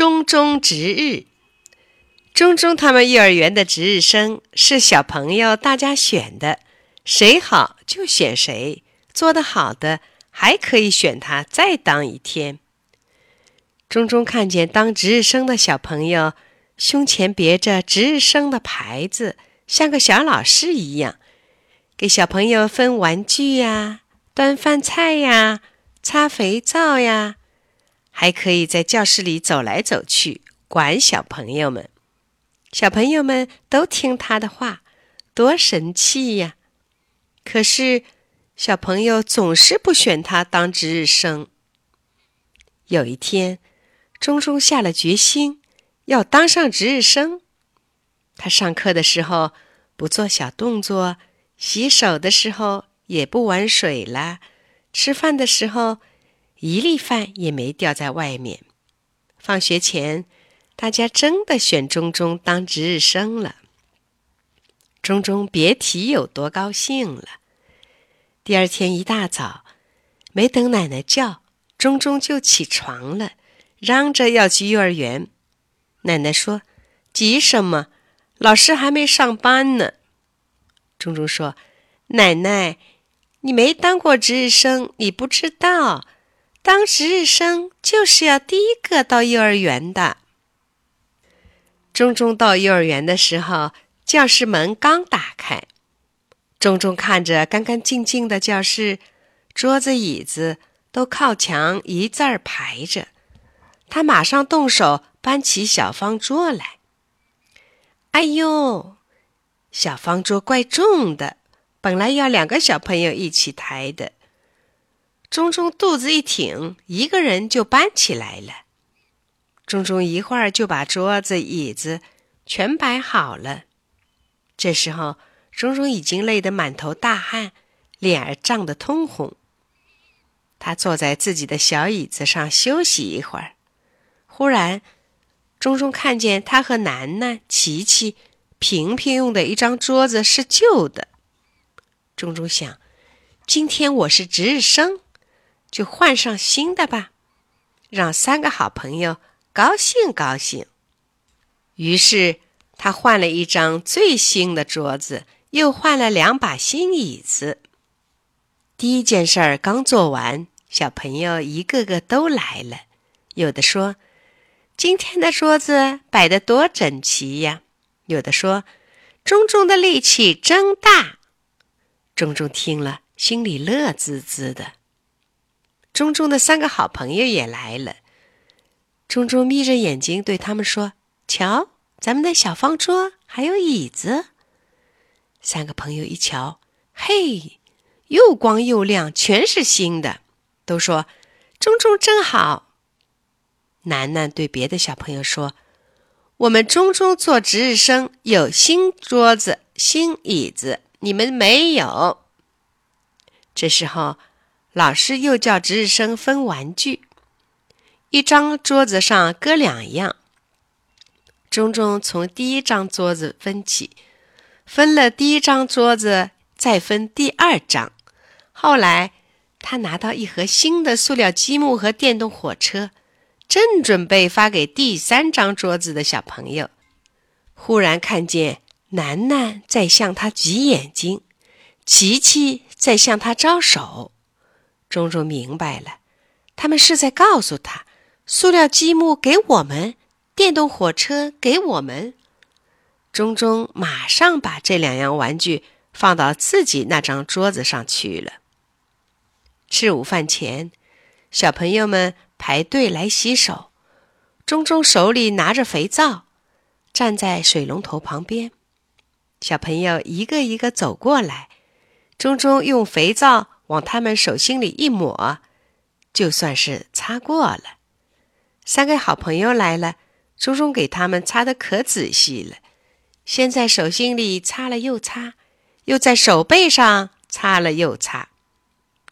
中中值日。中中他们幼儿园的值日生是小朋友大家选的，谁好就选谁，做得好的还可以选他再当一天。中中看见当值日生的小朋友胸前别着值日生的牌子，像个小老师一样，给小朋友分玩具呀、端饭菜呀、擦肥皂呀，还可以在教室里走来走去，管小朋友们。小朋友们都听他的话，多神气呀！可是小朋友总是不选他当值日生。有一天，钟钟下了决心要当上值日生。他上课的时候不做小动作，洗手的时候也不玩水了，吃饭的时候一粒饭也没掉在外面。放学前。大家真的选钟钟当值日生了，钟钟别提有多高兴了。第二天一大早，没等奶奶叫，钟钟就起床了，嚷着要去幼儿园。奶奶说：“急什么？老师还没上班呢。”钟钟说：“奶奶，你没当过值日生，你不知道，当值日生就是要第一个到幼儿园的。”钟钟到幼儿园的时候，教室门刚打开，钟钟看着干干净净的教室，桌子椅子都靠墙一字儿排着，他马上动手搬起小方桌来。哎呦，小方桌怪重的，本来要两个小朋友一起抬的，钟钟肚子一挺，一个人就搬起来了。钟钟一会儿就把桌子、椅子全摆好了。这时候，钟钟已经累得满头大汗，脸儿涨得通红。他坐在自己的小椅子上休息一会儿。忽然，钟钟看见他和楠楠、琪琪、平平用的一张桌子是旧的。钟钟想：今天我是值日生，就换上新的吧，让三个好朋友。高兴高兴，于是他换了一张最新的桌子，又换了两把新椅子。第一件事儿刚做完，小朋友一个个都来了。有的说：“今天的桌子摆得多整齐呀！”有的说：“钟钟的力气真大。”钟钟听了，心里乐滋滋的。钟钟的三个好朋友也来了。钟钟眯着眼睛对他们说：“瞧，咱们的小方桌还有椅子。”三个朋友一瞧，嘿，又光又亮，全是新的，都说：“钟钟真好。”楠楠对别的小朋友说：“我们钟钟做值日生，有新桌子、新椅子，你们没有。”这时候，老师又叫值日生分玩具。一张桌子上搁两样。钟钟从第一张桌子分起，分了第一张桌子，再分第二张。后来，他拿到一盒新的塑料积木和电动火车，正准备发给第三张桌子的小朋友，忽然看见楠楠在向他挤眼睛，琪琪在向他招手。钟钟明白了，他们是在告诉他。塑料积木给我们，电动火车给我们。钟钟马上把这两样玩具放到自己那张桌子上去了。吃午饭前，小朋友们排队来洗手。钟钟手里拿着肥皂，站在水龙头旁边。小朋友一个一个走过来，钟钟用肥皂往他们手心里一抹，就算是擦过了。三个好朋友来了，钟钟给他们擦的可仔细了，先在手心里擦了又擦，又在手背上擦了又擦。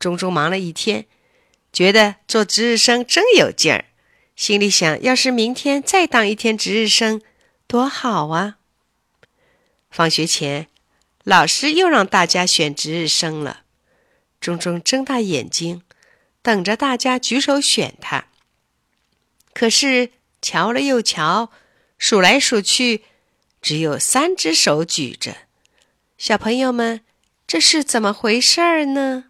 钟钟忙了一天，觉得做值日生真有劲儿，心里想：要是明天再当一天值日生，多好啊！放学前，老师又让大家选值日生了。钟钟睁大眼睛，等着大家举手选他。可是瞧了又瞧，数来数去，只有三只手举着。小朋友们，这是怎么回事儿呢？